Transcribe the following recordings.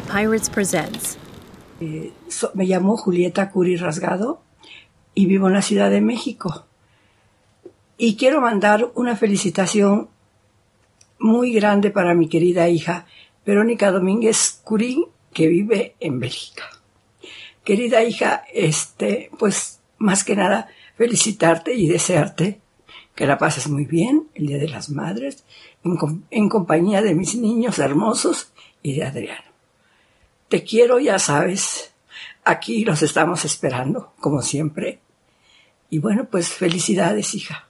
Pirates presents. Eh, me llamo Julieta Curi Rasgado y vivo en la Ciudad de México. Y quiero mandar una felicitación muy grande para mi querida hija Verónica Domínguez Curí, que vive en Bélgica. Querida hija, este, pues más que nada felicitarte y desearte que la pases muy bien el Día de las Madres en, en compañía de mis niños hermosos y de Adriano. Te quiero, ya sabes. Aquí los estamos esperando, como siempre. Y bueno, pues felicidades, hija.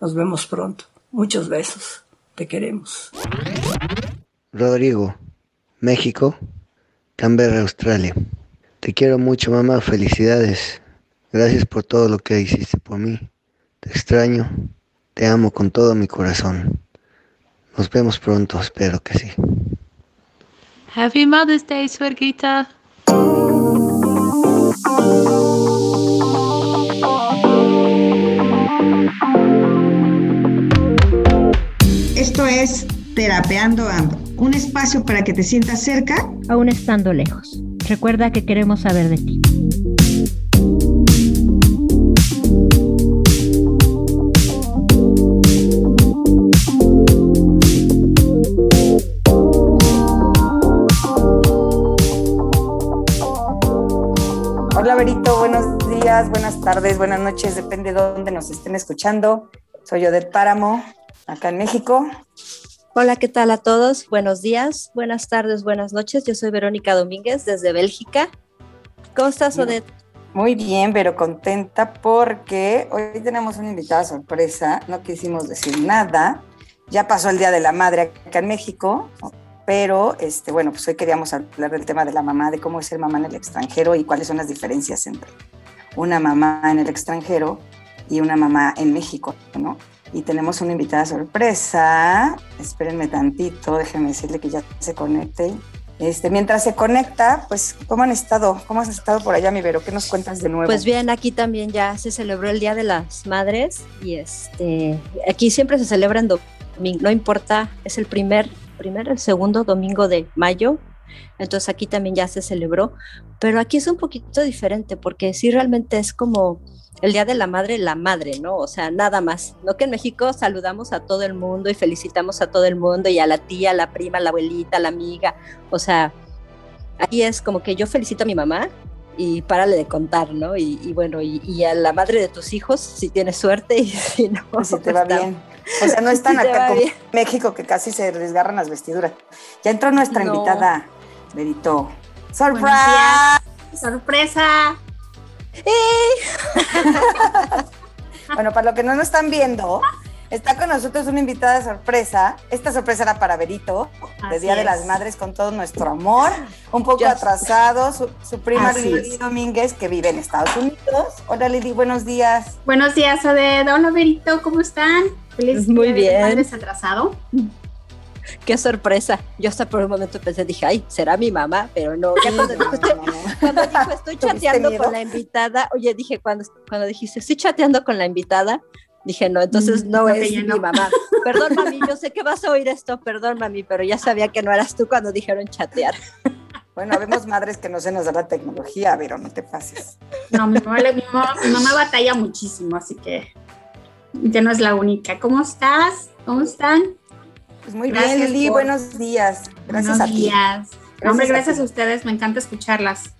Nos vemos pronto. Muchos besos. Te queremos. Rodrigo, México, Canberra, Australia. Te quiero mucho, mamá. Felicidades. Gracias por todo lo que hiciste por mí. Te extraño. Te amo con todo mi corazón. Nos vemos pronto, espero que sí. Happy Mother's Day, Suerguita. Esto es Terapeando Ando, un espacio para que te sientas cerca aún estando lejos. Recuerda que queremos saber de ti. Tardes, buenas noches, depende de dónde nos estén escuchando. Soy Odette Páramo, acá en México. Hola, ¿qué tal a todos? Buenos días, buenas tardes, buenas noches. Yo soy Verónica Domínguez desde Bélgica. ¿Cómo estás, Odette? Muy bien, pero contenta porque hoy tenemos una invitada sorpresa. No quisimos decir nada. Ya pasó el Día de la Madre acá en México, pero este, bueno, pues hoy queríamos hablar del tema de la mamá, de cómo es ser mamá en el extranjero y cuáles son las diferencias entre una mamá en el extranjero y una mamá en México, ¿no? Y tenemos una invitada sorpresa. Espérenme tantito, déjenme decirle que ya se conecte. Este, mientras se conecta, pues, ¿cómo han estado? ¿Cómo has estado por allá, mi Vero? ¿Qué nos cuentas de nuevo? Pues bien, aquí también ya se celebró el Día de las Madres y este, aquí siempre se celebra en domingo, no importa, es el primer, primer, el segundo domingo de mayo, entonces aquí también ya se celebró, pero aquí es un poquito diferente porque sí realmente es como el Día de la Madre, la madre, ¿no? O sea, nada más. No que en México saludamos a todo el mundo y felicitamos a todo el mundo y a la tía, a la prima, a la abuelita, a la amiga. O sea, aquí es como que yo felicito a mi mamá y párale de contar, ¿no? Y, y bueno, y, y, a la madre de tus hijos, si tienes suerte y si no. Pues si te va está, bien. O sea, no están si acá como México que casi se desgarran las vestiduras. Ya entró nuestra no. invitada, Berito. ¡Sorpresa! ¡Sorpresa! bueno, para lo que no nos están viendo, está con nosotros una invitada de sorpresa. Esta sorpresa era para Berito, de Día es. de las Madres, con todo nuestro amor. Un poco atrasado, su, su prima Así Lili es. Domínguez, que vive en Estados Unidos. Hola Lili, buenos días. Buenos días, Oded. Hola Berito, ¿cómo están? Feliz Muy bien. desatrasado. Qué sorpresa. Yo hasta por un momento pensé, dije, ay, será mi mamá, pero no. Ya cuando, dijo, estoy, cuando dijo, estoy chateando con la invitada, oye, dije, cuando, cuando dijiste, estoy chateando con la invitada, dije, no, entonces no es mi no. mamá. Perdón, mami, yo sé que vas a oír esto, perdón, mami, pero ya sabía que no eras tú cuando dijeron chatear. Bueno, vemos madres que no se nos da la tecnología, pero no te pases. No, mi mamá, mi mamá, mi mamá batalla muchísimo, así que ya no es la única. ¿Cómo estás? ¿Cómo están? Pues muy gracias bien, Lili, por... buenos días. Gracias buenos a ti. días. Gracias Hombre, gracias a, a, ustedes, me encanta escucharlas.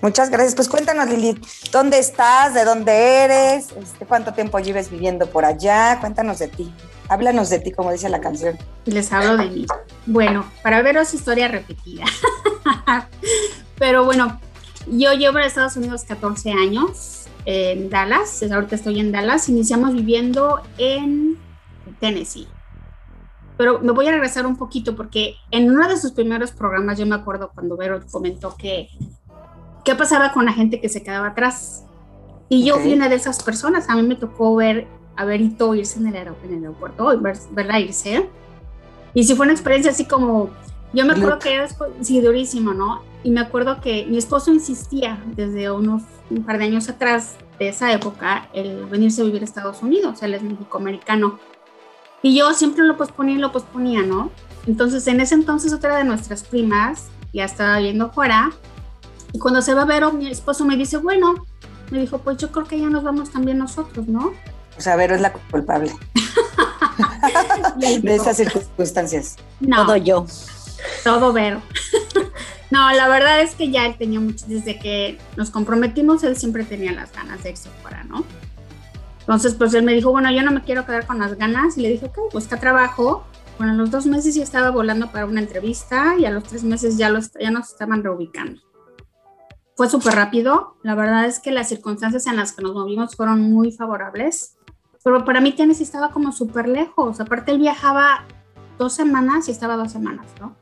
Muchas gracias. Pues cuéntanos, Lili, ¿dónde estás? ¿De dónde eres? Este, ¿Cuánto tiempo lleves viviendo por allá? Cuéntanos de ti. Háblanos de ti, como dice la canción. Les hablo de mí. Bueno, para veros historia repetida. Pero bueno, yo llevo en Estados Unidos 14 años, en Dallas. Ahorita estoy en Dallas. Iniciamos viviendo en Tennessee pero me voy a regresar un poquito porque en uno de sus primeros programas yo me acuerdo cuando Vero comentó que qué pasaba con la gente que se quedaba atrás. Y yo okay. fui una de esas personas, a mí me tocó ver a Berito irse en el, aer en el aeropuerto, ver, verla irse. Y sí fue una experiencia así como, yo me acuerdo que era sí, durísimo, ¿no? Y me acuerdo que mi esposo insistía desde unos un par de años atrás de esa época el venirse a vivir a Estados Unidos, él es mexicoamericano. Y yo siempre lo posponía y lo posponía, ¿no? Entonces, en ese entonces, otra de nuestras primas ya estaba viendo fuera. Y cuando se va a ver, mi esposo me dice, bueno, me dijo, pues yo creo que ya nos vamos también nosotros, ¿no? O sea, Vero es la culpable de esas circunstancias. No, todo yo. Todo Vero. no, la verdad es que ya él tenía mucho, desde que nos comprometimos, él siempre tenía las ganas de irse fuera, ¿no? Entonces, pues él me dijo, bueno, yo no me quiero quedar con las ganas. Y le dije, ok, busca trabajo. Bueno, a los dos meses ya estaba volando para una entrevista y a los tres meses ya, los, ya nos estaban reubicando. Fue súper rápido. La verdad es que las circunstancias en las que nos movimos fueron muy favorables. Pero para mí Tennessee estaba como súper lejos. Aparte, él viajaba dos semanas y estaba dos semanas, ¿no?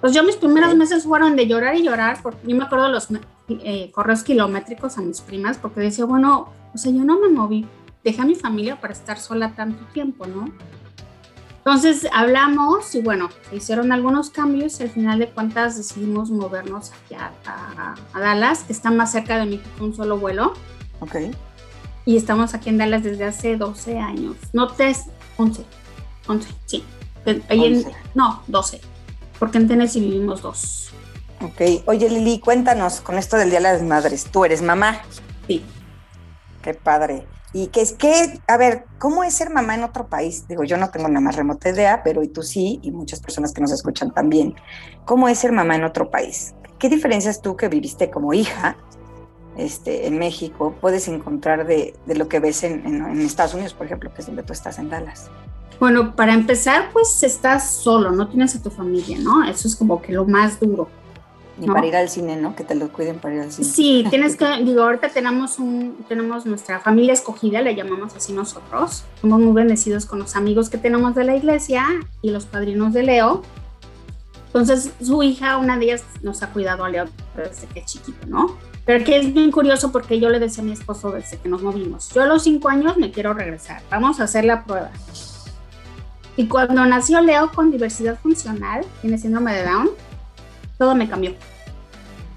Pues yo mis primeros meses fueron de llorar y llorar, porque yo me acuerdo los eh, correos kilométricos a mis primas, porque decía, bueno, o sea, yo no me moví dejé a mi familia para estar sola tanto tiempo, ¿no? Entonces hablamos y bueno, se hicieron algunos cambios y al final de cuentas decidimos movernos hacia a, Dallas, que está más cerca de mí que un solo vuelo. Ok. Y estamos aquí en Dallas desde hace 12 años. No, 3, 11. 11, sí. no, 12. Porque en Tennessee vivimos dos. Ok. Oye, Lili, cuéntanos con esto del Día de las Madres. ¿Tú eres mamá? Sí. Qué padre. Y que es que, a ver, ¿cómo es ser mamá en otro país? Digo, yo no tengo una más remota idea, pero y tú sí, y muchas personas que nos escuchan también. ¿Cómo es ser mamá en otro país? ¿Qué diferencias tú que viviste como hija este, en México puedes encontrar de, lo que ves en, en, Estados Unidos, por ejemplo, que es donde tú estás en Dallas? Bueno, para empezar, pues estás solo, no tienes a tu familia, ¿no? Eso es como que lo más duro. Ni para ir al cine, ¿no? Que te lo cuiden para ir al cine. Sí, tienes que, digo, ahorita tenemos un, tenemos nuestra familia escogida, le llamamos así nosotros. Somos muy bendecidos con los amigos que tenemos de la iglesia y los padrinos de Leo. Entonces, su hija, una de ellas, nos ha cuidado a Leo desde que es chiquito, ¿no? Pero que es bien curioso porque yo le decía a mi esposo desde que nos movimos, yo a los cinco años me quiero regresar, vamos a hacer la prueba. Y cuando nació Leo con diversidad funcional, tiene síndrome de Down, todo me cambió.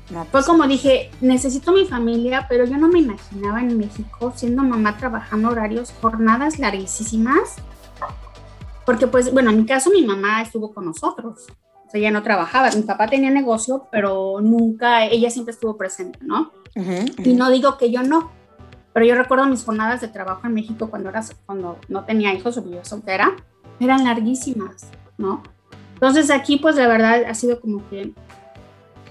Fue pues como dije, necesito mi familia, pero yo no me imaginaba en México siendo mamá trabajando horarios, jornadas larguísimas. Porque pues, bueno, en mi caso mi mamá estuvo con nosotros. O sea, ella no trabajaba. Mi papá tenía negocio, pero nunca, ella siempre estuvo presente, ¿no? Y no digo que yo no, pero yo recuerdo mis jornadas de trabajo en México cuando, era, cuando no tenía hijos o vivía soltera, eran larguísimas, ¿no? Entonces aquí pues la verdad ha sido como que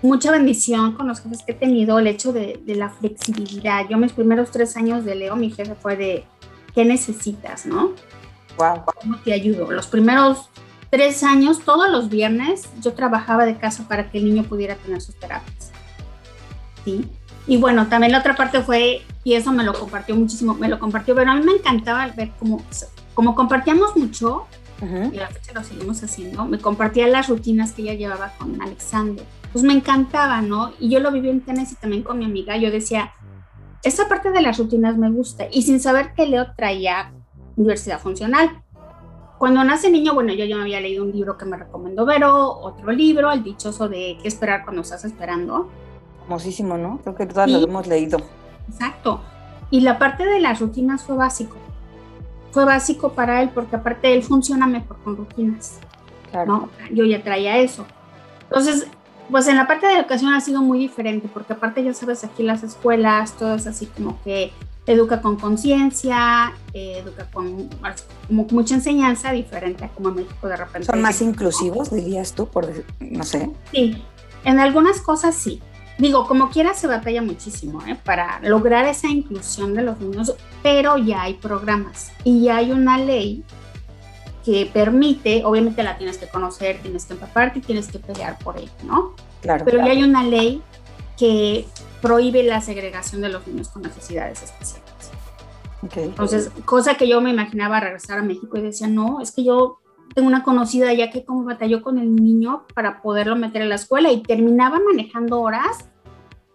mucha bendición con los jefes que he tenido, el hecho de, la flexibilidad. Yo mis primeros tres años de Leo, mi jefe fue de, ¿qué necesitas, no? Wow. ¿Cómo te ayudo? Los primeros tres años, todos los viernes, yo trabajaba de casa para que el niño pudiera tener sus terapias. ¿Sí? Y bueno, también la otra parte fue, y eso me lo compartió muchísimo, me lo compartió, pero a mí me encantaba ver cómo, como compartíamos mucho, y a la fecha lo seguimos haciendo, me compartía las rutinas que ella llevaba con Alexander pues me encantaba, ¿no? Y yo lo viví en Tennessee también con mi amiga, yo decía, esa parte de las rutinas me gusta, y sin saber que Leo traía diversidad funcional. Cuando nace niño, bueno, yo ya me había leído un libro que me recomendó Vero, otro libro, El dichoso de qué esperar cuando estás esperando. Famosísimo, ¿no? Creo que todas lo hemos leído. Exacto. Y la parte de las rutinas fue básico. Fue básico para él porque aparte él funciona mejor con rutinas. Claro. ¿no? Yo ya traía eso. Entonces, pues en la parte de educación ha sido muy diferente, porque aparte ya sabes, aquí las escuelas, todo es así como que educa con conciencia, eh, educa con como mucha enseñanza diferente a como en México de repente. ¿Son más inclusivos, dirías tú, por no sé? Sí, en algunas cosas sí. Digo, como quiera se batalla muchísimo ¿eh? para lograr esa inclusión de los niños, pero ya hay programas y ya hay una ley que permite, obviamente la tienes que conocer, tienes que empaparte y tienes que pelear por ello, ¿no? Claro. Pero ya hay una ley que prohíbe la segregación de los niños con necesidades especiales. Okay. Entonces, cosa que yo me imaginaba regresar a México y decía, no, es que yo tengo una conocida ya que como batalló con el niño para poderlo meter en la escuela y terminaba manejando horas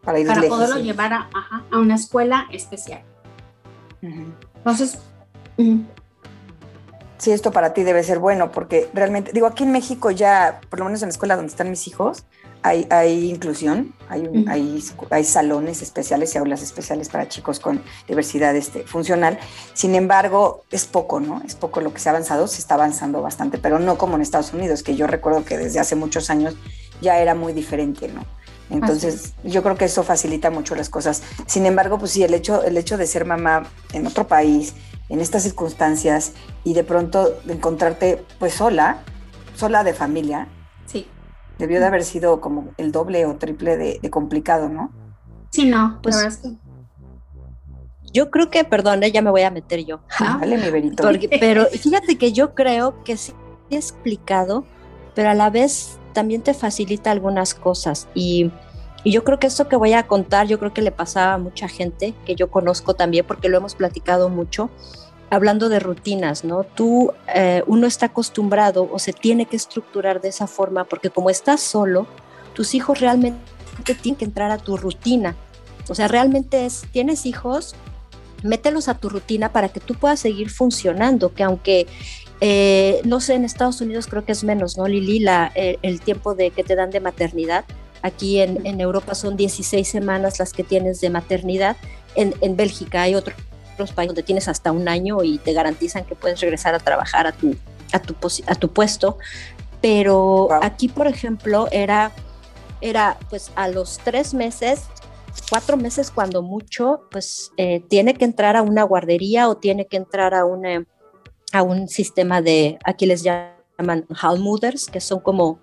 para, poderlo llevar a, a, una escuela especial. Entonces, si esto para ti debe ser bueno, porque realmente, digo, aquí en México ya, por lo menos en la escuela donde están mis hijos, hay, hay inclusión, hay, hay, hay, salones especiales y aulas especiales para chicos con diversidad este, funcional. Sin embargo, es poco, ¿no? Es poco lo que se ha avanzado, se está avanzando bastante, pero no como en Estados Unidos, que yo recuerdo que desde hace muchos años ya era muy diferente, ¿no? Entonces, yo creo que eso facilita mucho las cosas. Sin embargo, pues sí, el hecho, el hecho de ser mamá en otro país, en estas circunstancias, y de pronto encontrarte pues sola, sola de familia, Sí. debió de haber sido como el doble o triple de, de complicado, ¿no? Sí, no, Pues- la Yo creo que, perdón, eh, ya me voy a meter yo. ¿no? Dale, mi verito. Porque- pero fíjate que yo creo que sí he explicado, pero a la vez también te facilita algunas cosas. Y, y yo creo que esto que voy a contar, yo creo que le pasaba a mucha gente que yo conozco también, porque lo hemos platicado mucho, hablando de rutinas, ¿no? Tú, eh, uno está acostumbrado o se tiene que estructurar de esa forma, porque como estás solo, tus hijos realmente tienen que entrar a tu rutina. O sea, realmente es, tienes hijos, mételos a tu rutina para que tú puedas seguir funcionando, que aunque, eh, no sé, en Estados Unidos creo que es menos, ¿no, Lili? La, eh, el tiempo de que te dan de maternidad. Aquí en, en Europa son 16 semanas las que tienes de maternidad. En, en Bélgica hay otros países donde tienes hasta un año y te garantizan que puedes regresar a trabajar a tu, a tu, a tu puesto. Pero Wow. aquí, por ejemplo, era, era pues a los tres meses cuatro meses cuando mucho, pues eh, tiene que entrar a una guardería o tiene que entrar a, una, a un sistema de, aquí les llaman Halmuders, que son como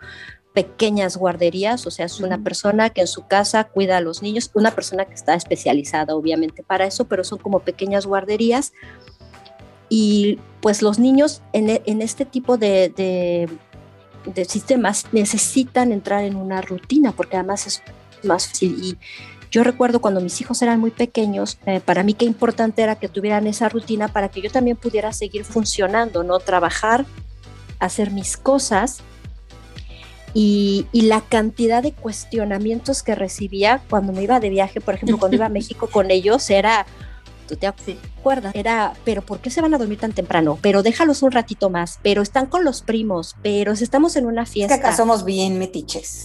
pequeñas guarderías, o sea, es una persona que en su casa cuida a los niños, una persona que está especializada obviamente para eso, pero son como pequeñas guarderías. Y pues los niños en, e- en este tipo de, de, de sistemas necesitan entrar en una rutina, porque además es más fácil. Y yo recuerdo cuando mis hijos eran muy pequeños, eh, para mí qué importante era que tuvieran esa rutina para que yo también pudiera seguir funcionando, ¿no? Trabajar, hacer mis cosas. Y, y la cantidad de cuestionamientos que recibía cuando me iba de viaje, por ejemplo, cuando iba a México con ellos, era, ¿tú te acuerdas? Era, pero ¿por qué se van a dormir tan temprano? Pero déjalos un ratito más, pero están con los primos, pero si estamos en una Es que fiesta. acá somos bien metiches.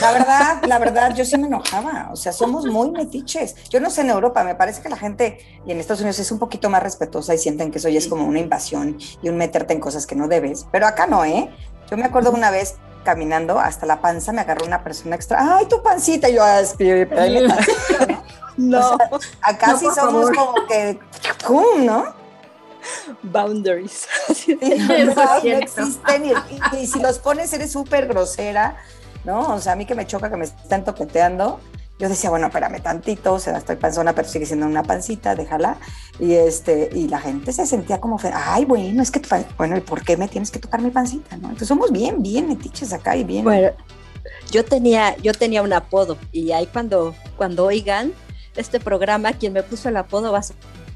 La verdad, la verdad, yo sí me enojaba. O sea, somos muy metiches. Yo no sé en Europa, me parece que la gente y en Estados Unidos es un poquito más respetuosa y sienten que eso ya es como una invasión y un meterte en cosas que no debes. Pero acá no, ¿eh? Yo me acuerdo una vez caminando hasta la panza, me agarró una persona extra. ¡Ay, tu pancita! Y yo, "Ah, tantito", ¿no? O Acá No, sí somos favor. como que, ¡cum! ¿no? boundaries. Sí, no, existen y si los pones eres súper grosera, ¿no? O sea, a mí que me choca que me están toqueteando, yo decía, bueno, espérame tantito, o sea, estoy panzona, pero sigue siendo una pancita, déjala. Y este, y la gente se sentía como, ay, bueno, es que, tu bueno, ¿y por qué me tienes que tocar mi pancita? Entonces somos bien, bien metiches acá y bien. Bueno, yo tenía, yo tenía un apodo y ahí cuando, cuando oigan este programa, quien me puso el apodo va a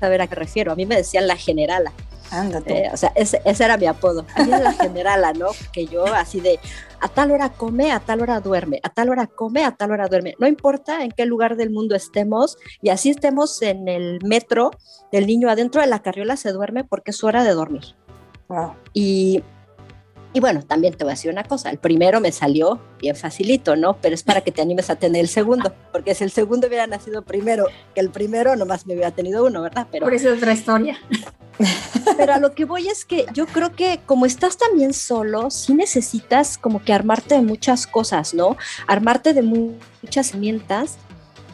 saber a qué refiero. A mí me decían la generala. Ándate. Eh, o sea, ese, ese era mi apodo. A mí la generala, ¿no? Que yo así de a tal hora come, a tal hora duerme, a tal hora come, a tal hora duerme. No importa en qué lugar del mundo estemos y así estemos en el metro, el niño adentro de la carriola se duerme porque es su hora de dormir. Wow. Y, y bueno, también te voy a decir una cosa, el primero me salió bien facilito, ¿no? Pero es para que te animes a tener el segundo, porque si el segundo hubiera nacido primero que el primero, nomás me hubiera tenido uno, ¿verdad? Pero, Por eso es otra historia. pero a lo que voy es que yo creo que como estás también solo, sí necesitas como que armarte de muchas cosas, ¿no? Armarte de mu- muchas herramientas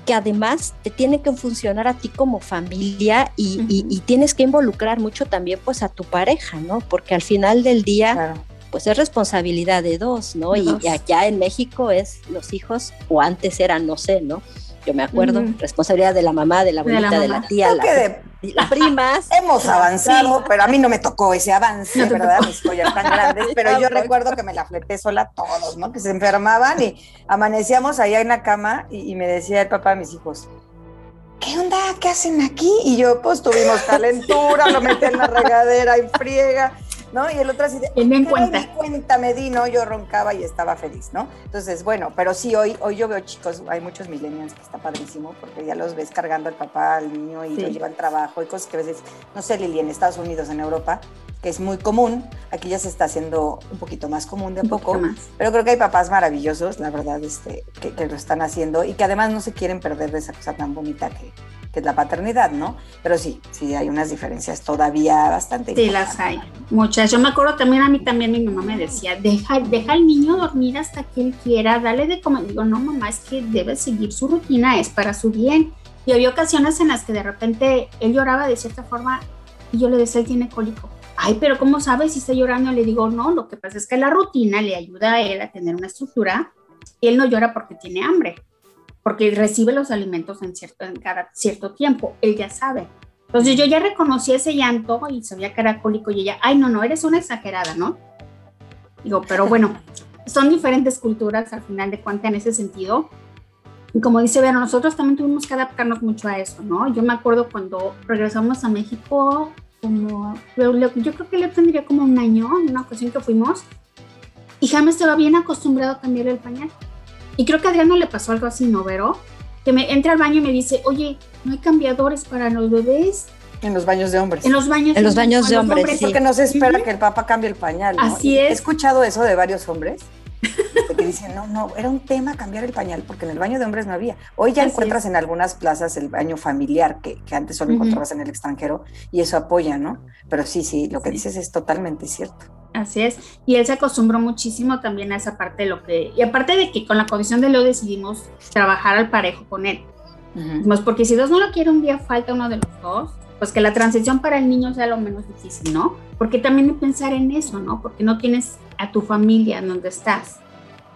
que además te tienen que funcionar a ti como familia y, y- Ujú. y tienes que involucrar mucho también pues a tu pareja, ¿no? Porque al final del día Claro. Pues es responsabilidad de dos, ¿no? De y, dos. y allá en México es los hijos, o antes eran, no sé, ¿no? Yo me acuerdo, responsabilidad de la mamá, de la De la abuelita, de la, tía, la, de- y las primas. Hemos avanzado, pero a mí no me tocó ese avance, No ¿verdad? Mis joyas tan grandes, pero yo recuerdo que me la fleté sola todos, ¿no? Que se enfermaban y amanecíamos allá en la cama y, y me decía el papá de mis hijos, ¿qué onda? ¿Qué hacen aquí? Y yo, pues tuvimos calentura, lo metí en la regadera y friega, ¿no? Y el otro así de, en "Ay, cuenta. ni cuenta me di, ¿no? Yo roncaba y estaba feliz, ¿no? Entonces, bueno, pero sí, hoy, hoy yo veo chicos, hay muchos millennials que está padrísimo, porque ya los ves cargando al papá, al niño y Sí. lo llevan trabajo y cosas que a veces, no sé, Lili, en Estados Unidos, en Europa, que es muy común, aquí ya se está haciendo un poquito más común de a poco, pero creo que hay papás maravillosos, la verdad, este, que, que lo están haciendo y que además no se quieren perder de esa cosa tan bonita que, que es la paternidad, ¿no? Pero sí, sí hay unas diferencias todavía bastante. Sí, las hay, muchas. Yo me acuerdo también, a mí también mi mamá me decía, deja, deja al niño dormir hasta que él quiera, dale de comer. Digo, no, mamá, es que debe seguir su rutina, es para su bien. Y había ocasiones en las que de repente él lloraba de cierta forma y yo le decía, él tiene cólico. Ay, pero ¿cómo sabes si está llorando? Le digo, no, lo que pasa es que la rutina le ayuda a él a tener una estructura y él no llora porque tiene hambre porque recibe los alimentos en, cierto, en cada cierto tiempo, él ya sabe. Entonces yo ya reconocí ese llanto y sabía que era cólico y ella, ay, no, no, eres una exagerada, ¿no? Digo, pero bueno, son diferentes culturas al final de cuentas en ese sentido. Y como dice Vera, nosotros también tuvimos que adaptarnos mucho a eso, ¿no? Yo me acuerdo cuando regresamos a México, como, yo creo que le tendría como un año, una ocasión que fuimos, y Jaime estaba bien acostumbrado a cambiar el pañal. Y creo que a Adriano le pasó algo así, ¿no, Vero? Que me entra al baño y me dice, oye, ¿no hay cambiadores para los bebés? En los baños de hombres. En los baños, en los baños de hombres, sí. Porque no se espera que el papá cambie el pañal, ¿no? Así es. He escuchado eso de varios hombres que dicen, no, no, era un tema cambiar el pañal porque en el baño de hombres no había. Hoy ya Así encuentras en algunas plazas el baño familiar que, que antes solo encontrabas en el extranjero y eso apoya, ¿no? Pero sí, sí, lo que dices es totalmente cierto. Así es. Y él se acostumbró muchísimo también a esa parte de lo que... Y aparte de que con la condición de Leo decidimos trabajar al parejo con él. Pues porque si dos no lo quiere un día, falta uno de los dos. Pues que la transición para el niño sea lo menos difícil, ¿no? Porque también pensar en eso, ¿no? Porque no tienes a tu familia en donde estás.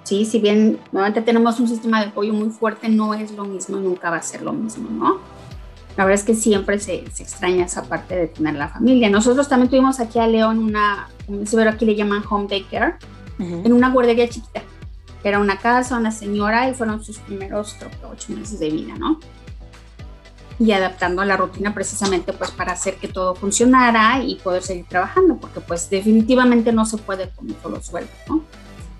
Sí, si bien normalmente tenemos un sistema de apoyo muy fuerte, no es lo mismo y nunca va a ser lo mismo, ¿no? La verdad es que siempre se, se extraña esa parte de tener la familia. Nosotros también tuvimos aquí a León una, Vero, aquí le llaman home daycare, en una guardería chiquita. Era una casa, una señora y fueron sus primeros, creo ocho meses de vida, ¿no? Y adaptando la rutina precisamente pues para hacer que todo funcionara y poder seguir trabajando, porque pues definitivamente no se puede con solo sueldo, ¿no?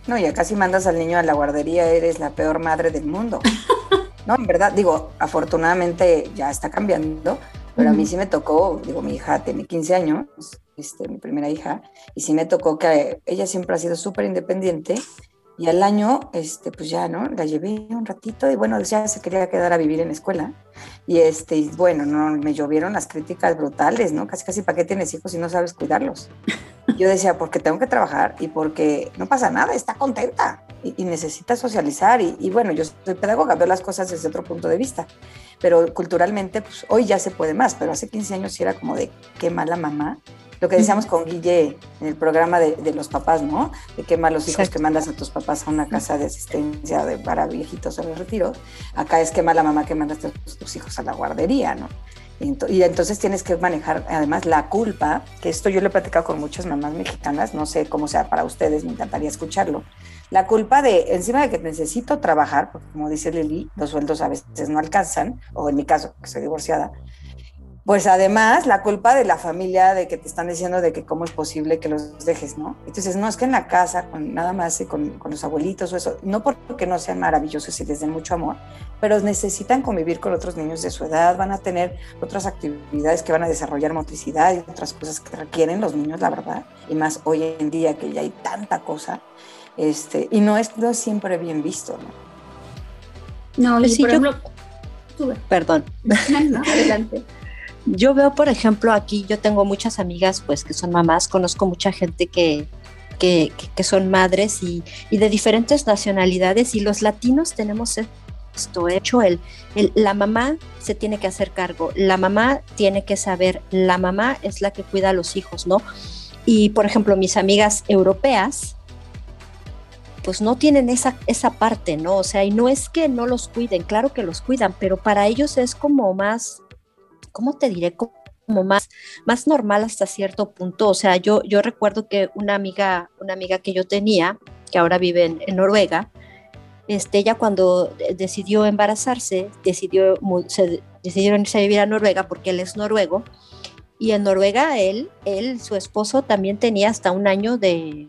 No, y acá si mandas al niño a la guardería eres la peor madre del mundo. No, en verdad, digo, afortunadamente ya está cambiando, pero a mí sí me tocó, digo, mi hija tiene 15 años, este, mi primera hija, y sí me tocó que ella siempre ha sido súper independiente y al año, este, pues ya, ¿no? La llevé un ratito y bueno, ya se quería quedar a vivir en la escuela y este, y bueno, no, me llovieron las críticas brutales, ¿no? Casi, casi, ¿para qué tienes hijos si no sabes cuidarlos? Yo decía, porque tengo que trabajar y porque no pasa nada, está contenta y, y necesita socializar. Y, y bueno, yo soy pedagoga, veo las cosas desde otro punto de vista, pero culturalmente, pues hoy ya se puede más, pero hace 15 años sí era como de qué mala mamá. Lo que decíamos con Guille en el programa de, de los papás, ¿no? De qué malos hijos que mandas a tus papás a una casa de asistencia de, para viejitos en el retiro. Acá es qué mala mamá que mandas a tus, tus hijos a la guardería, ¿no? Y entonces tienes que manejar además la culpa, que esto yo lo he platicado con muchas mamás mexicanas, no sé cómo sea para ustedes, me encantaría escucharlo. La culpa de, encima de que necesito trabajar, porque como dice Lili, los sueldos a veces no alcanzan, o en mi caso, que soy divorciada, pues además la culpa de la familia, de que te están diciendo de que cómo es posible que los dejes, ¿no? Entonces, no es que en la casa, con nada más y con, con los abuelitos o eso, no porque no sean maravillosos y les den mucho amor, pero necesitan convivir con otros niños de su edad, van a tener otras actividades que van a desarrollar motricidad y otras cosas que requieren los niños, la verdad, y más hoy en día que ya hay tanta cosa, este, y no es, no es siempre bien visto, ¿no? No, y Pues sí, por yo- ejemplo. Perdón. No, adelante. Yo veo, por ejemplo, aquí yo tengo muchas amigas pues que son mamás, conozco mucha gente que, que, que- que son madres y, y de diferentes nacionalidades y los latinos tenemos esto hecho, el, el- la mamá se tiene que hacer cargo, la mamá tiene que saber, la mamá es la que cuida a los hijos, ¿no? Y por ejemplo, mis amigas europeas, pues no tienen esa, esa parte, ¿no? O sea, y no es que no los cuiden, claro que los cuidan, pero para ellos es como más, ¿cómo te diré? Como más, más normal hasta cierto punto. O sea, yo, yo recuerdo que una amiga, una amiga que yo tenía, que ahora vive en, Noruega, este, ella cuando de- decidió embarazarse, decidió, se, decidieron irse a vivir a Noruega porque él es noruego. Y en Noruega él, él, su esposo también tenía hasta un año de,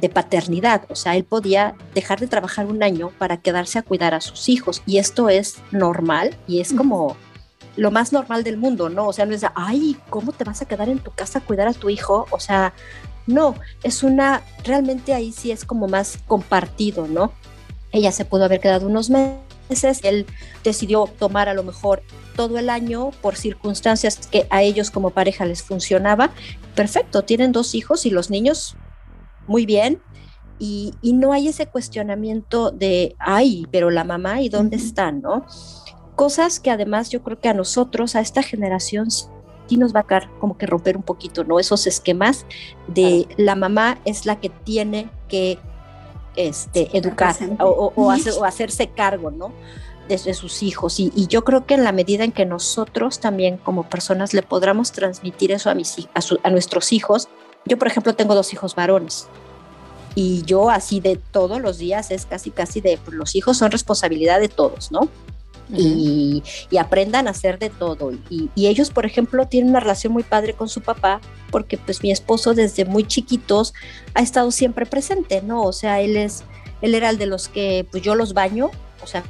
de paternidad, o sea, él podía dejar de trabajar un año para quedarse a cuidar a sus hijos y esto es normal y es como lo más normal del mundo, ¿no? O sea, no es, de, ay, ¿cómo te vas a quedar en tu casa a cuidar a tu hijo? O sea, no, es una, realmente ahí sí es como más compartido, ¿no? Ella se pudo haber quedado unos meses él decidió tomar a lo mejor todo el año por circunstancias que a ellos como pareja les funcionaba. Perfecto, tienen dos hijos y los niños muy bien. Y, no hay ese cuestionamiento de, ay, pero la mamá y dónde están, ¿no? Cosas que además yo creo que a nosotros, a esta generación, sí nos va a caer como que romper un poquito, ¿no? Esos esquemas de la mamá es la que tiene que este, educar o, hacerse cargo, ¿no? De, sus hijos. Y, yo creo que en la medida en que nosotros también como personas le podamos transmitir eso a, mis, a, nuestros hijos, yo por ejemplo tengo dos hijos varones y yo así de todos los días es casi casi de pues, los hijos son responsabilidad de todos, ¿no? y, aprendan a hacer de todo. Y, ellos, por ejemplo, tienen una relación muy padre con su papá, porque pues mi esposo desde muy chiquitos ha estado siempre presente, ¿no? O sea, él es, él era el de los que pues yo los baño, o sea,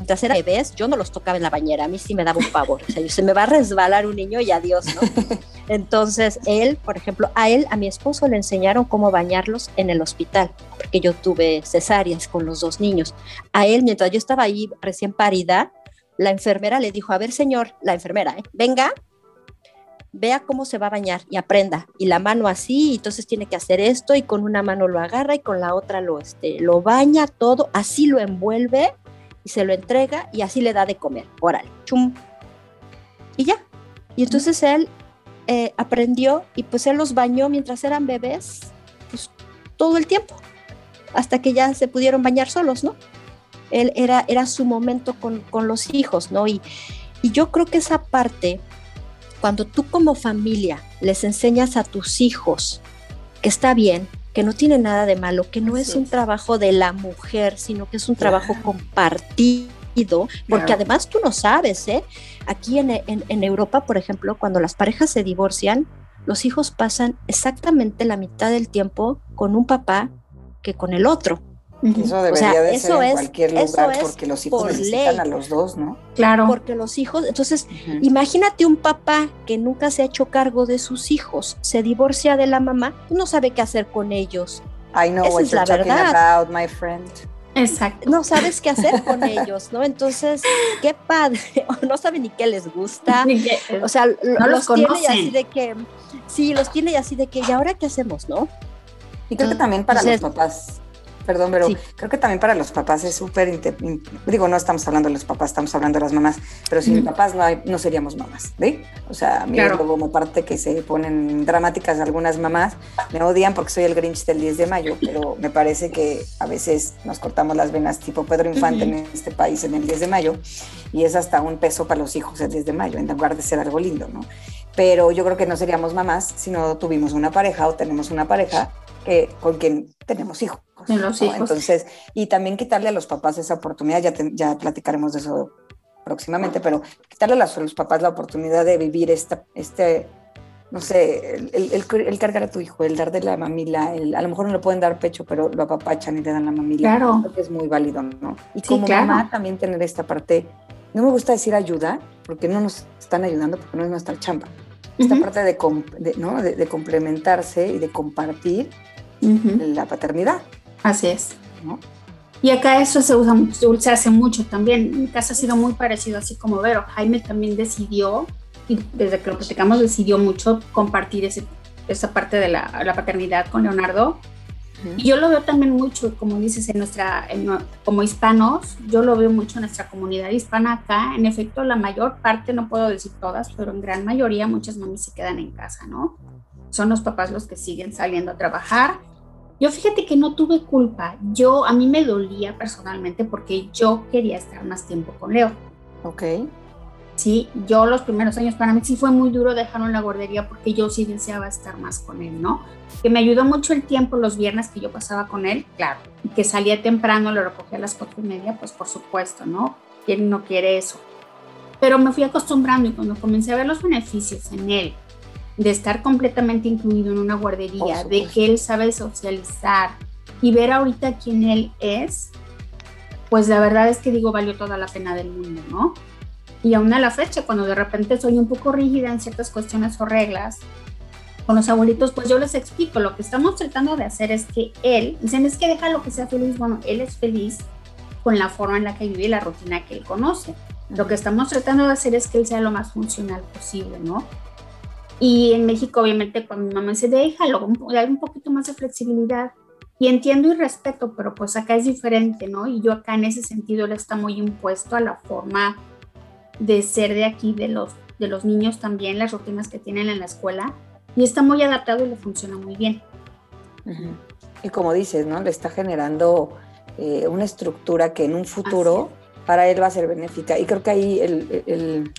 mientras era bebés, yo no los tocaba en la bañera, a mí sí me daba un pavor, o sea, se me va a resbalar un niño y adiós, ¿no? Entonces, él, por ejemplo, a él, a mi esposo le enseñaron cómo bañarlos en el hospital, porque yo tuve cesáreas con los dos niños. A él, mientras yo estaba ahí recién parida, la enfermera le dijo, a ver señor, la enfermera, ¿eh? venga, vea cómo se va a bañar y aprenda. Y la mano así, entonces tiene que hacer esto y con una mano lo agarra y con la otra lo, este, lo baña todo, así lo envuelve y se lo entrega y así le da de comer. Órale, chum. Y ya. Y entonces él eh, aprendió y pues él los bañó mientras eran bebés, pues todo el tiempo, hasta que ya se pudieron bañar solos, ¿no? él era, era su momento con, los hijos, ¿no? Y, y yo creo que esa parte, cuando tú como familia les enseñas a tus hijos que está bien, que no tiene nada de malo, que no es un trabajo de la mujer, sino que es un trabajo compartido, porque además tú no sabes, ¿eh? Aquí en, en, Europa, por ejemplo, cuando las parejas se divorcian, los hijos pasan exactamente la mitad del tiempo con un papá que con el otro. Eso debería de ser en cualquier lugar porque los hijos necesitan a los dos, ¿no? Claro. Porque los hijos, entonces, imagínate un papá que nunca se ha hecho cargo de sus hijos, se divorcia de la mamá, no sabe qué hacer con ellos. I know what you're talking about, my friend. Exacto. No sabes qué hacer con ellos, ¿no? Entonces, qué padre, no sabe ni qué les gusta. o sea, no los, tiene así de que, sí, los tiene así de que, ¿y ahora qué hacemos, no? Y creo que también para los papás perdón, pero creo que también para los papás es súper, digo, no estamos hablando de los papás, estamos hablando de las mamás, pero sin papás no, hay, no seríamos mamás, ¿ve? O sea, claro. luego me parte que se ponen dramáticas algunas mamás, me odian porque soy el Grinch del 10 de mayo, pero me parece que a veces nos cortamos las venas tipo Pedro Infante en este país en el 10 de mayo y es hasta un peso para los hijos el 10 de mayo, en lugar de ser algo lindo, ¿no? Pero yo creo que no seríamos mamás si no tuvimos una pareja o tenemos una pareja que, con quien tenemos hijos. Entonces, y también quitarle a los papás esa oportunidad, ya, ya platicaremos de eso próximamente, pero quitarle a los, papás la oportunidad de vivir esta, este, no sé, el, cargar a tu hijo, el dar de la mamila, el, a lo mejor no le pueden dar pecho, pero lo apapachan y le dan la mamila. Claro. Creo que es muy válido, ¿no? Y como mamá también tener esta parte, no me gusta decir ayuda, porque no nos están ayudando, porque no es nuestra chamba. Esta parte de, ¿no? de, complementarse y de compartir la paternidad. Así es. Y acá eso se usa se hace mucho también. En mi casa ha sido muy parecido, así como Vero. Jaime también decidió, y desde que lo platicamos, decidió mucho compartir ese, esa parte de la, la paternidad con Leonardo. Y yo lo veo también mucho, como dices, en nuestra, como hispanos, yo lo veo mucho en nuestra comunidad hispana acá. En efecto, la mayor parte, no puedo decir todas, pero en gran mayoría muchas mamis se quedan en casa, ¿no? Son los papás los que siguen saliendo a trabajar yo fíjate que no tuve culpa. Yo, a mí me dolía personalmente porque yo quería estar más tiempo con Leo. Ok. Sí, yo los primeros años para mí sí fue muy duro dejarlo en la guardería porque yo sí deseaba estar más con él, ¿no? Que me ayudó mucho el tiempo los viernes que yo pasaba con él, claro. Y que salía temprano, lo recogía a las cuatro y media, pues por supuesto, ¿no? ¿Quién no quiere eso? Pero me fui acostumbrando y cuando comencé a ver los beneficios en él, de estar completamente incluido en una guardería, de que él sabe socializar y ver ahorita quién él es, pues la verdad es que digo, valió toda la pena del mundo, ¿no? Y aún a la fecha, cuando de repente soy un poco rígida en ciertas cuestiones o reglas, con los abuelitos, pues yo les explico, lo que estamos tratando de hacer es que él, dicen, es que déjalo que sea feliz, bueno, él es feliz con la forma en la que vive y la rutina que él conoce. Lo que estamos tratando de hacer es que él sea lo más funcional posible, ¿no? Y en México, obviamente, cuando mi mamá dice, déjalo, hay un poquito más de flexibilidad. Y entiendo y respeto, pero pues acá es diferente, ¿no? Y yo acá en ese sentido le está muy impuesto a la forma de ser de aquí, de los, de los niños también, las rutinas que tienen en la escuela. Y está muy adaptado y le funciona muy bien. Y como dices, ¿no? Le está generando eh, una estructura que en un futuro para él va a ser benéfica. Y creo que ahí el,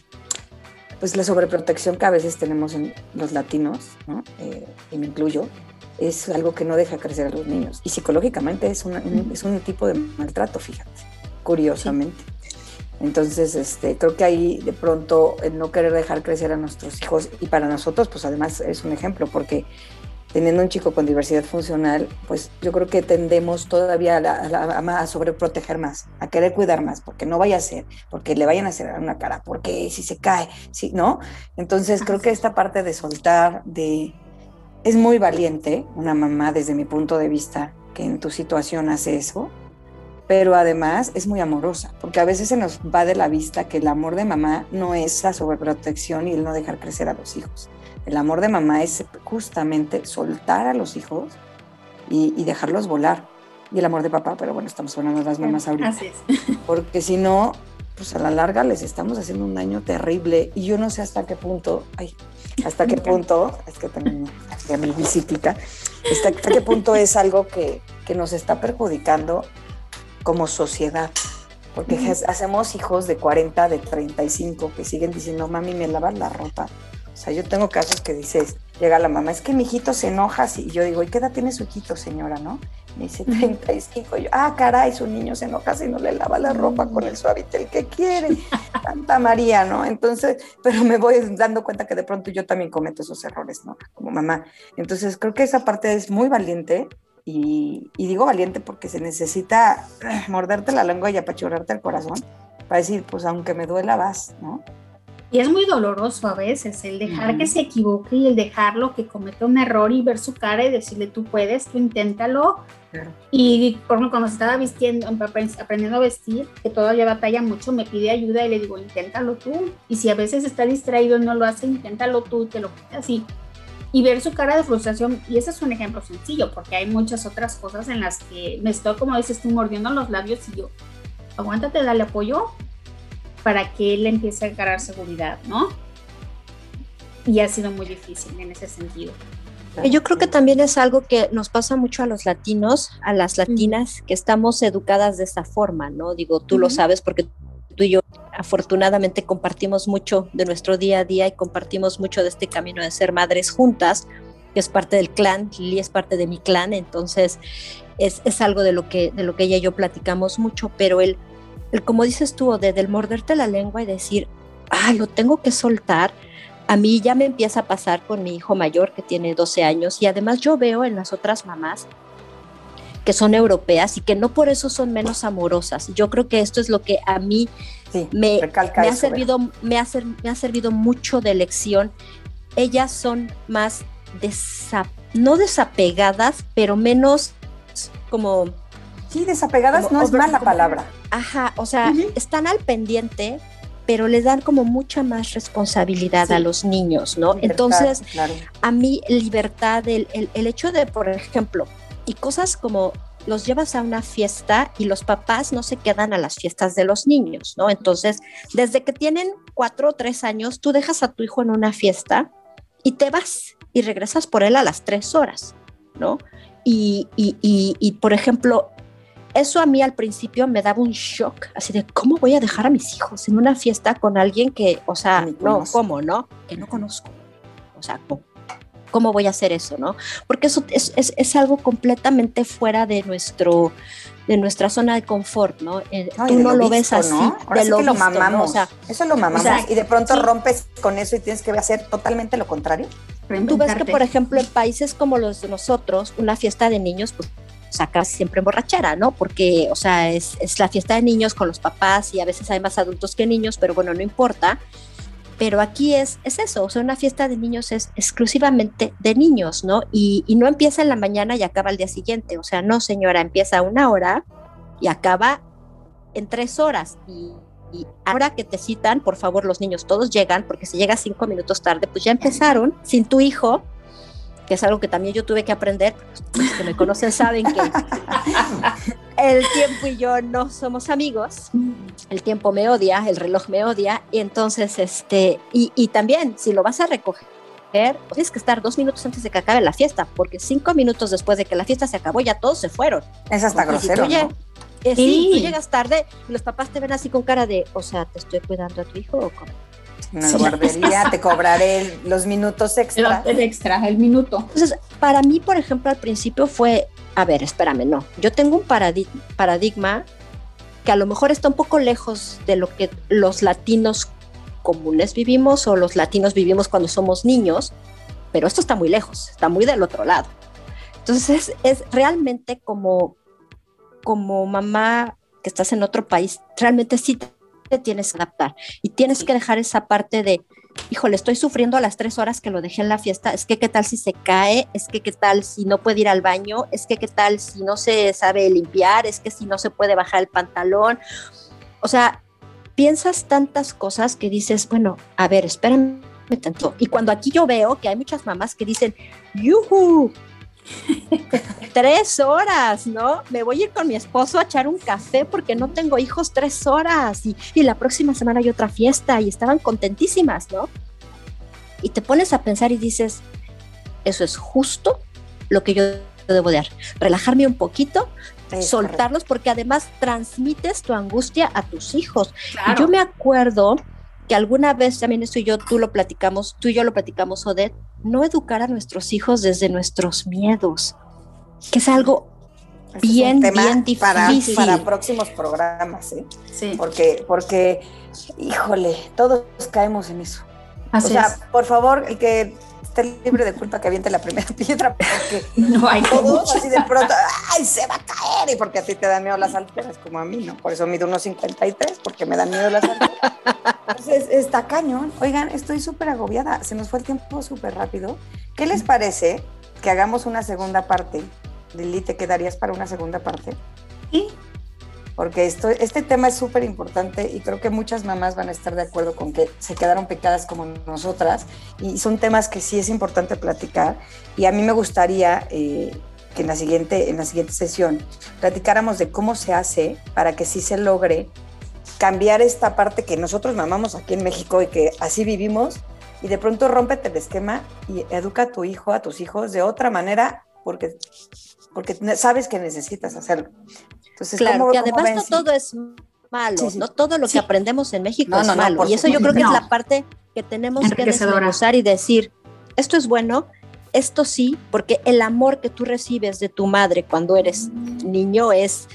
pues la sobreprotección que a veces tenemos en los latinos, ¿no? Eh, y me incluyo, es algo que no deja crecer a los niños. Y psicológicamente es, un, es un tipo de maltrato, fíjate, curiosamente. Entonces, este, creo que ahí de pronto el no querer dejar crecer a nuestros hijos y para nosotros, pues además es un ejemplo, porque teniendo un chico con diversidad funcional, pues yo creo que tendemos todavía a, a, sobreproteger más, a querer cuidar más, porque no vaya a ser, porque le vayan a hacer una cara, porque si se cae, si, ¿no? Entonces creo que esta parte de soltar, de... Es muy valiente una mamá desde mi punto de vista que en tu situación hace eso, pero además es muy amorosa, porque a veces se nos va de la vista que el amor de mamá no es la sobreprotección y el no dejar crecer a los hijos el amor de mamá es justamente soltar a los hijos y, dejarlos volar. Y el amor de papá, pero bueno, estamos hablando de las mamás ahorita. Así es. Porque si no, pues a la larga les estamos haciendo un daño terrible. Y yo no sé hasta qué punto, ay, hasta qué punto, es que tengo mi bicicleta, hasta, qué punto es algo que, que nos está perjudicando como sociedad. Porque hacemos hijos de 40, de 35 que siguen diciendo, mami, me lavas la ropa. O sea, yo tengo casos que dices, llega la mamá, es que mi hijito se enoja así. Y yo digo, ¿y qué edad tiene su hijito, señora, no? Me dice 35. Y yo, ah, caray, su niño se enoja si no le lava la ropa con el suavitel que quiere. Santa María, ¿no? Entonces, pero me voy dando cuenta que de pronto yo también cometo esos errores, ¿no? Como mamá. Entonces, creo que esa parte es muy valiente. Y, y digo valiente porque se necesita morderte la lengua y apachurrarte el corazón para decir, pues aunque me duela, vas, ¿no? Y es muy doloroso a veces el dejar que se equivoque y el dejarlo que cometa un error y ver su cara y decirle tú puedes, tú inténtalo. Y por ejemplo, cuando se estaba vistiendo, aprendiendo a vestir, que todavía batalla mucho, me pide ayuda y le digo, inténtalo tú. Y si a veces está distraído y no lo hace, inténtalo tú, te lo así. Y ver su cara de frustración, y ese es un ejemplo sencillo, porque hay muchas otras cosas en las que me estoy, como dices tú, mordiendo los labios y yo, aguántate, dale apoyo, para que él empiece a ganar seguridad, ¿no? Y ha sido muy difícil en ese sentido. Yo creo que también es algo que nos pasa mucho a los latinos, a las latinas, que estamos educadas de esta forma, ¿no? Digo, tú lo sabes porque tú y yo afortunadamente compartimos mucho de nuestro día a día y compartimos mucho de este camino de ser madres juntas, que es parte del clan, Lili es parte de mi clan, entonces es, es algo de lo, que, de lo que ella y yo platicamos mucho, pero el el como dices tú, de, del morderte la lengua y decir, ah, lo tengo que soltar, a mí ya me empieza a pasar con mi hijo mayor que tiene 12 años y además yo veo en las otras mamás que son europeas y que no por eso son menos amorosas. Yo creo que esto es lo que a mí me, ha servido, me, ha, me ha servido mucho de lección. Ellas son más no desapegadas, pero menos como Sí, desapegadas no es mala palabra. Ajá, o sea, están al pendiente, pero les dan como mucha más responsabilidad a los niños, ¿no? Entonces, a mí libertad, el, el, hecho de, por ejemplo, y cosas como los llevas a una fiesta y los papás no se quedan a las fiestas de los niños, ¿no? Entonces, desde que tienen cuatro o tres años, tú dejas a tu hijo en una fiesta y te vas y regresas por él a las tres horas, ¿no? Y, y, y, y, por ejemplo, eso a mí al principio me daba un shock, así de cómo voy a dejar a mis hijos en una fiesta con alguien que, o sea, no, ¿cómo, no? Que no conozco. O sea, ¿cómo, voy a hacer eso, no? Porque eso es, es, es, algo completamente fuera de nuestro de nuestra zona de confort, ¿no? Eh, tú no lo, ves así, ¿no? Ahora lo, lo mamamos. O sea, eso lo mamamos y de pronto rompes con eso y tienes que hacer totalmente lo contrario. Tú ves que, por ejemplo, en países como los de nosotros, una fiesta de niños, pues sacar siempre borrachera, ¿no? Porque, o sea, es, la fiesta de niños con los papás y a veces hay más adultos que niños, pero bueno, no importa. Pero aquí es, es eso, o sea, una fiesta de niños es exclusivamente de niños, ¿no? Y, y no empieza en la mañana y acaba el día siguiente, o sea, no señora, empieza una hora y acaba en tres horas y, y ahora que te citan, por favor, los niños todos llegan, porque si llegas cinco minutos tarde, pues ya empezaron sin tu hijo, que es algo que también yo tuve que aprender, los que me conocen saben que el tiempo y yo no somos amigos, el tiempo me odia, el reloj me odia, y entonces, este, y, y también, si lo vas a recoger, pues tienes que estar dos minutos antes de que acabe la fiesta, porque cinco minutos después de que la fiesta se acabó, ya todos se fueron. Es hasta Porque si grosero, tú lle- ¿no? eh, sí, Sí. tú llegas tarde y los papás te ven así con cara de, o sea, ¿te estoy cuidando a tu hijo o cómo? En la guardería te cobraré los minutos extra. El, el extra, el minuto. Entonces, para mí, por ejemplo, al principio fue, a ver, espérame, no, yo tengo un paradi- paradigma que a lo mejor está un poco lejos de lo que los latinos comunes vivimos o los latinos vivimos cuando somos niños, pero esto está muy lejos, está muy del otro lado. Entonces, es realmente como, como mamá que estás en otro país, realmente sí te tienes que adaptar y tienes que dejar esa parte de, híjole, estoy sufriendo a las tres horas que lo dejé en la fiesta, es que qué tal si se cae, es que qué tal si no puede ir al baño, es que qué tal si no se sabe limpiar, es que si no se puede bajar el pantalón. O sea, piensas tantas cosas que dices, bueno, a ver, espérame tanto. Y cuando aquí yo veo que hay muchas mamás que dicen, ¡yuhu! tres horas, ¿no? Me voy a ir con mi esposo a echar un café porque no tengo hijos tres horas y, y la próxima semana hay otra fiesta y estaban contentísimas, ¿no? Y te pones a pensar y dices, eso es justo lo que yo debo de hacer, relajarme un poquito, Es soltarlos porque además transmites tu angustia a tus hijos. Y Claro. yo me acuerdo que alguna vez también esto y yo, tú lo platicamos, tú y yo lo platicamos, Odette, no educar a nuestros hijos desde nuestros miedos, que es algo es bien, bien para, difícil. para próximos programas, ¿eh? Sí, Porque, porque, híjole, todos caemos en eso. así o sea, es. por favor, el que esté libre de culpa que aviente la primera piedra, porque No hay todos como. así de pronto, ¡ay, se va a caer! Y porque a ti te dan miedo las alturas, como a mí, ¿no? Por eso mido unos 53, porque me dan miedo las alturas. Entonces, está cañón. Oigan, estoy súper agobiada. Se nos fue el tiempo súper rápido. ¿Qué les parece que hagamos una segunda parte? Lili, ¿te quedarías para una segunda parte? Sí. Porque esto, este tema es súper importante y creo que muchas mamás van a estar de acuerdo con que se quedaron picadas como nosotras y son temas que sí es importante platicar y a mí me gustaría eh, que en la, siguiente, en la siguiente sesión platicáramos de cómo se hace para que sí se logre cambiar esta parte que nosotros mamamos aquí en México y que así vivimos y de pronto rómpete el esquema y educa a tu hijo, a tus hijos de otra manera porque, porque sabes que necesitas hacerlo. Entonces, Claro, ¿cómo- que cómo además no todo es malo, Sí, sí. no todo lo Sí. que aprendemos en México No, es no, no, malo. por y eso yo creo que es la parte que tenemos que desmenuzar y decir, esto es bueno, esto sí, porque el amor que tú recibes de tu madre cuando eres niño es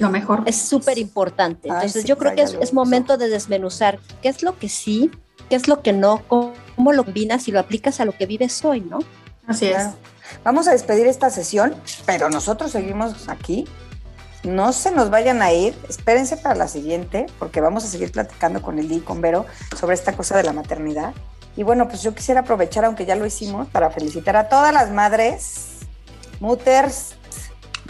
Lo mejor. es súper importante. Entonces sí, yo creo que es, momento de desmenuzar qué es lo que sí, qué es lo que no, cómo, cómo lo combinas y lo aplicas a lo que vives hoy, ¿no? Así es. Vamos a despedir esta sesión, pero nosotros seguimos aquí. No se nos vayan a ir, espérense para la siguiente, porque vamos a seguir platicando con Eli y con Vero sobre esta cosa de la maternidad. Y bueno, pues yo quisiera aprovechar, aunque ya lo hicimos, para felicitar a todas las madres, mutters,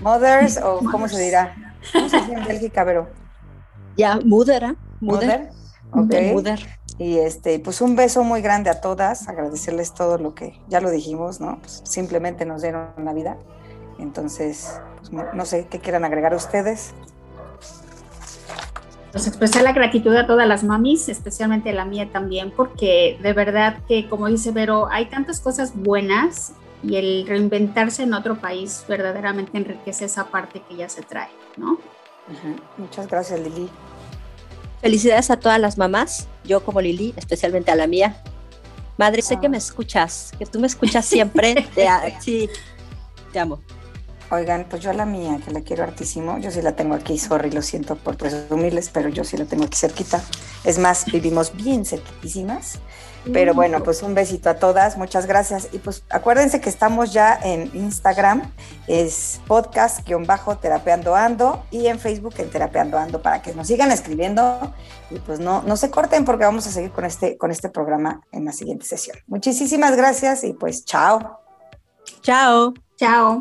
mothers, o cómo se dirá. ¿Cómo se dice en Bélgica, Vero? Ya, mudera, mudera, Mother. Ok. muder. Y este, pues un beso muy grande a todas, agradecerles todo lo que ya lo dijimos, ¿no? Pues simplemente nos dieron la vida. Entonces, pues, no, no sé qué quieran agregar ustedes. Pues expresar la gratitud a todas las mamis, especialmente a la mía también, porque de verdad que, como dice Vero, hay tantas cosas buenas y el reinventarse en otro país verdaderamente enriquece esa parte que ya se trae, ¿no? Muchas gracias, Lili. Felicidades a todas las mamás, yo como Lili, especialmente a la mía. Madre, sé que Ah. me escuchas, que tú me escuchas siempre. Te, sí, te amo. Oigan, pues yo a la mía, que la quiero hartísimo, yo sí la tengo aquí, sorry, lo siento por presumirles, pero yo sí la tengo aquí cerquita. Es más, vivimos bien cerquitísimas. Pero bueno, pues un besito a todas, muchas gracias. Y pues acuérdense que estamos ya en Instagram, es podcast-terapeando ando y en Facebook en Terapeando Ando para que nos sigan escribiendo y pues no, no se corten porque vamos a seguir con este, con este programa en la siguiente sesión. Muchísimas gracias y pues chao. Chao. Chao.